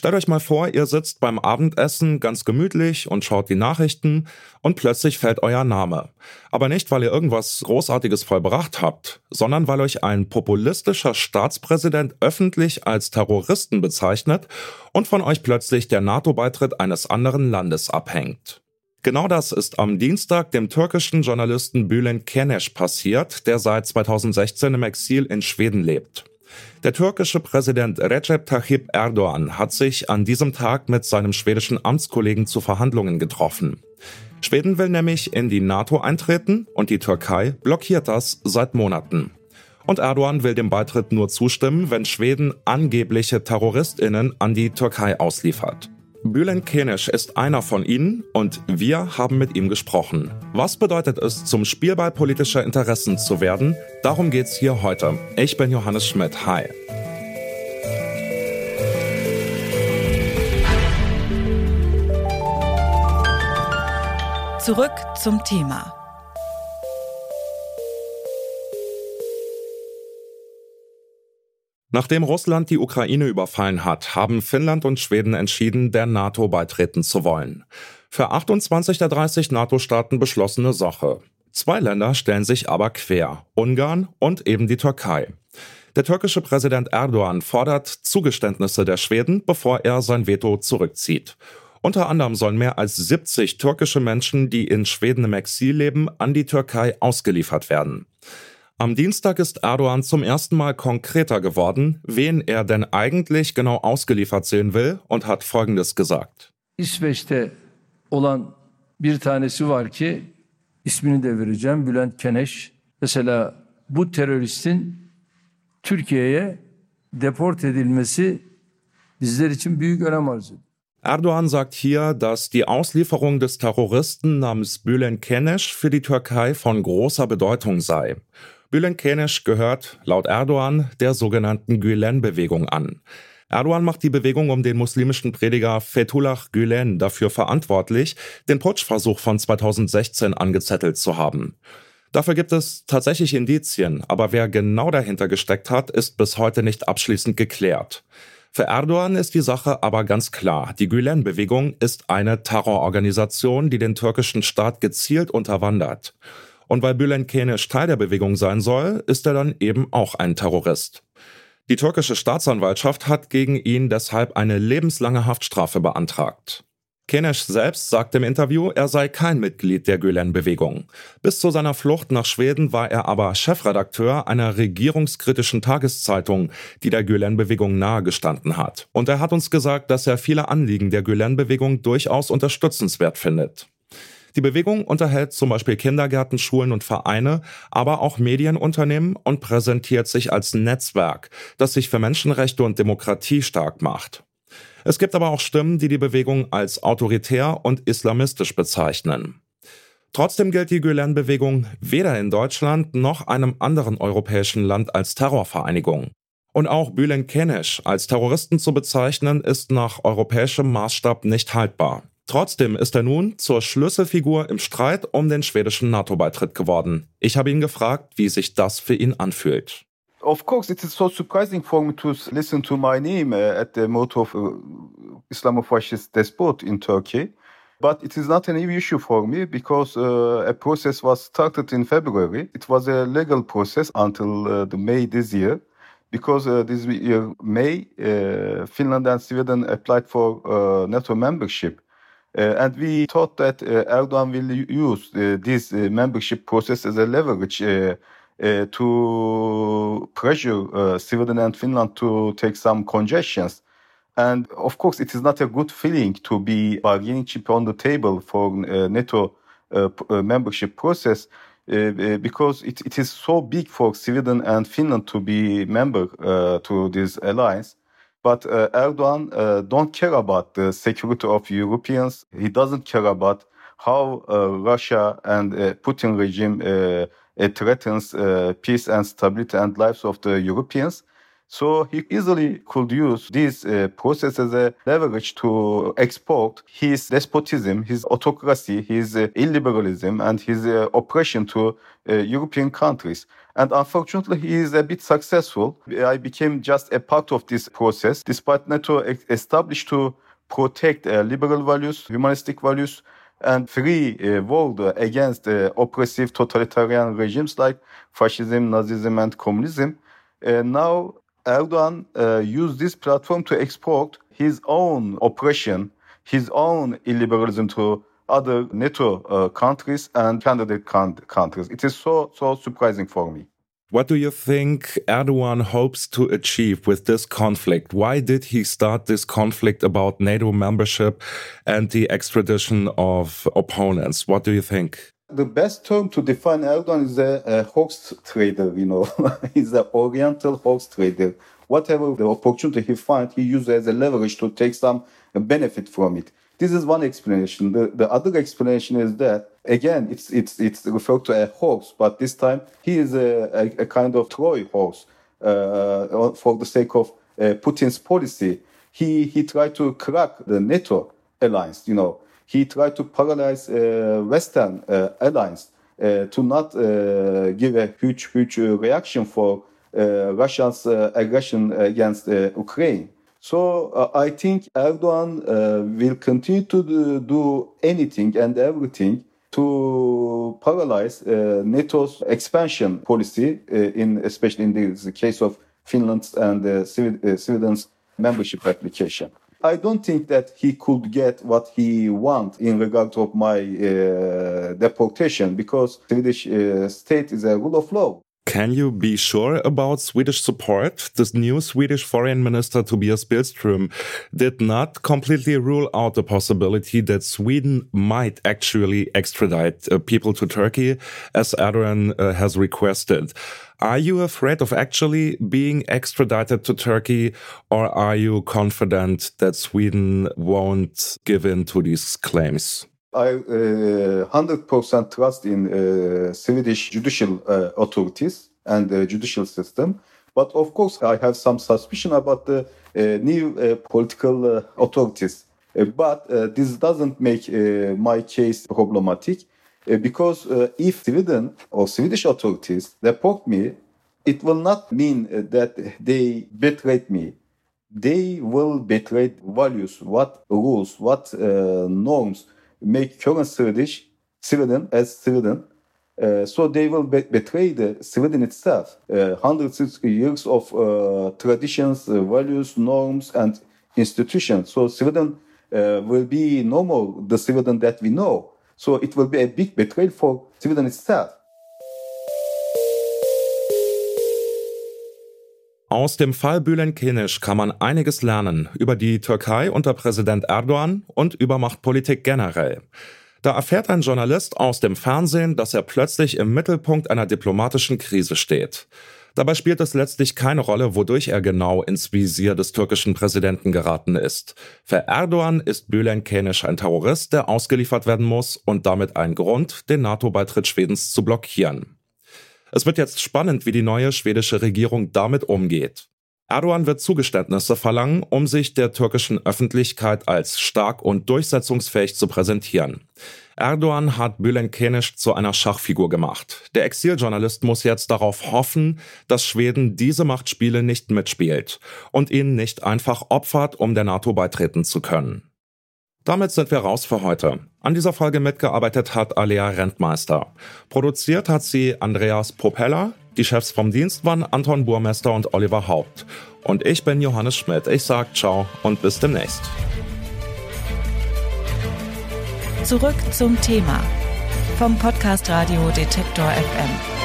Stellt euch mal vor, ihr sitzt beim Abendessen ganz gemütlich und schaut die Nachrichten und plötzlich fällt euer Name. Aber nicht, weil ihr irgendwas Großartiges vollbracht habt, sondern weil euch ein populistischer Staatspräsident öffentlich als Terroristen bezeichnet und von euch plötzlich der NATO-Beitritt eines anderen Landes abhängt. Genau das ist am Dienstag dem türkischen Journalisten Bülent Kenesh passiert, der seit 2016 im Exil in Schweden lebt. Der türkische Präsident Recep Tayyip Erdogan hat sich an diesem Tag mit seinem schwedischen Amtskollegen zu Verhandlungen getroffen. Schweden will nämlich in die NATO eintreten und die Türkei blockiert das seit Monaten. Und Erdogan will dem Beitritt nur zustimmen, wenn Schweden angebliche Terroristinnen an die Türkei ausliefert. Bülent Kenesh ist einer von ihnen und wir haben mit ihm gesprochen. Was bedeutet es, zum Spielball politischer Interessen zu werden? Darum geht's hier heute. Ich bin Johannes Schmidt. Hi. Zurück zum Thema. Nachdem Russland die Ukraine überfallen hat, haben Finnland und Schweden entschieden, der NATO beitreten zu wollen. Für 28 der 30 NATO-Staaten beschlossene Sache. Zwei Länder stellen sich aber quer, Ungarn und eben die Türkei. Der türkische Präsident Erdogan fordert Zugeständnisse der Schweden, bevor er sein Veto zurückzieht. Unter anderem sollen mehr als 70 türkische Menschen, die in Schweden im Exil leben, an die Türkei ausgeliefert werden. Am Dienstag ist Erdogan zum ersten Mal konkreter geworden, wen er denn eigentlich genau ausgeliefert sehen will und hat Folgendes gesagt. İsveç'te olan bir tanesi var ki ismini de vereceğim Bülent Keneş. Mesela bu teröristin Türkiye'ye deport edilmesi bizler için büyük önem arz ediyor. Erdogan sagt hier, dass die Auslieferung des Terroristen namens Bülent Keneş für die Türkei von großer Bedeutung sei. Bülent Kenesh gehört, laut Erdogan, der sogenannten Gülen-Bewegung an. Erdogan macht die Bewegung um den muslimischen Prediger Fethullah Gülen dafür verantwortlich, den Putschversuch von 2016 angezettelt zu haben. Dafür gibt es tatsächlich Indizien, aber wer genau dahinter gesteckt hat, ist bis heute nicht abschließend geklärt. Für Erdogan ist die Sache aber ganz klar. Die Gülen-Bewegung ist eine Terrororganisation, die den türkischen Staat gezielt unterwandert. Und weil Bülent Kenesh Teil der Bewegung sein soll, ist er dann eben auch ein Terrorist. Die türkische Staatsanwaltschaft hat gegen ihn deshalb eine lebenslange Haftstrafe beantragt. Kenesh selbst sagt im Interview, er sei kein Mitglied der Gülen-Bewegung. Bis zu seiner Flucht nach Schweden war er aber Chefredakteur einer regierungskritischen Tageszeitung, die der Gülen-Bewegung nahegestanden hat. Und er hat uns gesagt, dass er viele Anliegen der Gülen-Bewegung durchaus unterstützenswert findet. Die Bewegung unterhält zum Beispiel Kindergärten, Schulen und Vereine, aber auch Medienunternehmen und präsentiert sich als Netzwerk, das sich für Menschenrechte und Demokratie stark macht. Es gibt aber auch Stimmen, die die Bewegung als autoritär und islamistisch bezeichnen. Trotzdem gilt die Gülen-Bewegung weder in Deutschland noch einem anderen europäischen Land als Terrorvereinigung. Und auch Bülent Kenesh als Terroristen zu bezeichnen, ist nach europäischem Maßstab nicht haltbar. Trotzdem ist er nun zur Schlüsselfigur im Streit um den schwedischen NATO-Beitritt geworden. Ich habe ihn gefragt, wie sich das für ihn anfühlt. Of course, it is so surprising for me to listen to my name uh, at the motto of uh, Islamofascist despot in Turkey. But it is not an issue for me because uh, a process was started in February. It was a legal process until uh, the May this year. Because uh, this year, May, Finland and Sweden applied for NATO membership. Uh, and we thought that uh, Erdogan will use uh, this membership process as a leverage to pressure Sweden and Finland to take some congestions. And of course, it is not a good feeling to be bargaining chip on the table for NATO membership process. Uh, because it, it is so big for Sweden and Finland to be member uh, to this alliance. But uh, Erdogan uh, don't care about the security of Europeans. He doesn't care about how uh, Russia and uh, Putin regime uh, threatens uh, peace and stability and lives of the Europeans. So he easily could use this process as a leverage to export his despotism, his autocracy, his illiberalism, and his oppression to European countries. And unfortunately, he is a bit successful. I became just a part of this process, despite NATO established to protect uh, liberal values, humanistic values, and free uh, world against uh, oppressive totalitarian regimes like fascism, Nazism, and communism. Uh, now, Erdogan uh, used this platform to export his own oppression, his own illiberalism to other NATO uh, countries and candidate countries. It is so, so surprising for me. What do you think Erdogan hopes to achieve with this conflict? Why did he start this conflict about NATO membership and the extradition of opponents? What do you think? The best term to define Erdogan is a, a host trader, you know. He's an oriental host trader. Whatever the opportunity he finds, he uses as a leverage to take some benefit from it. This is one explanation. The, the other explanation is that again, it's it's it's referred to a horse, but this time he is a, a, a kind of Troy horse uh, for the sake of uh, Putin's policy. He he tried to crack the NATO alliance. You know, he tried to paralyze uh, Western uh, alliance uh, to not uh, give a huge huge reaction for Russia's aggression against Ukraine. So uh, I think Erdogan uh, will continue to do, anything and everything to paralyze uh, NATO's expansion policy, uh, in especially in the case of Finland's and uh, uh, Sweden's membership application. I don't think that he could get what he wants in regard of my deportation because Swedish state is a rule of law. Can you be sure about Swedish support? The new Swedish Foreign Minister Tobias Billström did not completely rule out the possibility that Sweden might actually extradite uh, people to Turkey, as Erdogan uh, has requested. Are you afraid of actually being extradited to Turkey, or are you confident that Sweden won't give in to these claims? I uh, 100% trust in uh, Swedish judicial uh, authorities and the judicial system. But of course, I have some suspicion about the uh, new uh, political uh, authorities. but this doesn't make my case problematic because if Sweden or Swedish authorities deport me, it will not mean that they betrayed me. They will betray values, what rules, what norms make current Swedish Sweden as Sweden. Uh, so they will be betray the Sweden itself. Uh, hundreds of years of uh, traditions, uh, values, norms, and institutions. So Sweden uh, will be no more the Sweden that we know. So it will be a big betrayal for Sweden itself. Aus dem Fall Bülent Kenisch kann man einiges lernen über die Türkei unter Präsident Erdogan und über Machtpolitik generell. Da erfährt ein Journalist aus dem Fernsehen, dass er plötzlich im Mittelpunkt einer diplomatischen Krise steht. Dabei spielt es letztlich keine Rolle, wodurch er genau ins Visier des türkischen Präsidenten geraten ist. Für Erdogan ist Bülent Kenisch ein Terrorist, der ausgeliefert werden muss und damit ein Grund, den NATO-Beitritt Schwedens zu blockieren. Es wird jetzt spannend, wie die neue schwedische Regierung damit umgeht. Erdogan wird Zugeständnisse verlangen, um sich der türkischen Öffentlichkeit als stark und durchsetzungsfähig zu präsentieren. Erdogan hat Bülent zu einer Schachfigur gemacht. Der Exiljournalist muss jetzt darauf hoffen, dass Schweden diese Machtspiele nicht mitspielt und ihn nicht einfach opfert, um der NATO beitreten zu können. Damit sind wir raus für heute. An dieser Folge mitgearbeitet hat Alea Rentmeister. Produziert hat sie Andreas Propeller. Die Chefs vom Dienst waren Anton Burmester und Oliver Haupt. Und ich bin Johannes Schmidt. Ich sag ciao und bis demnächst. Zurück zum Thema vom Podcast Radio Detektor FM.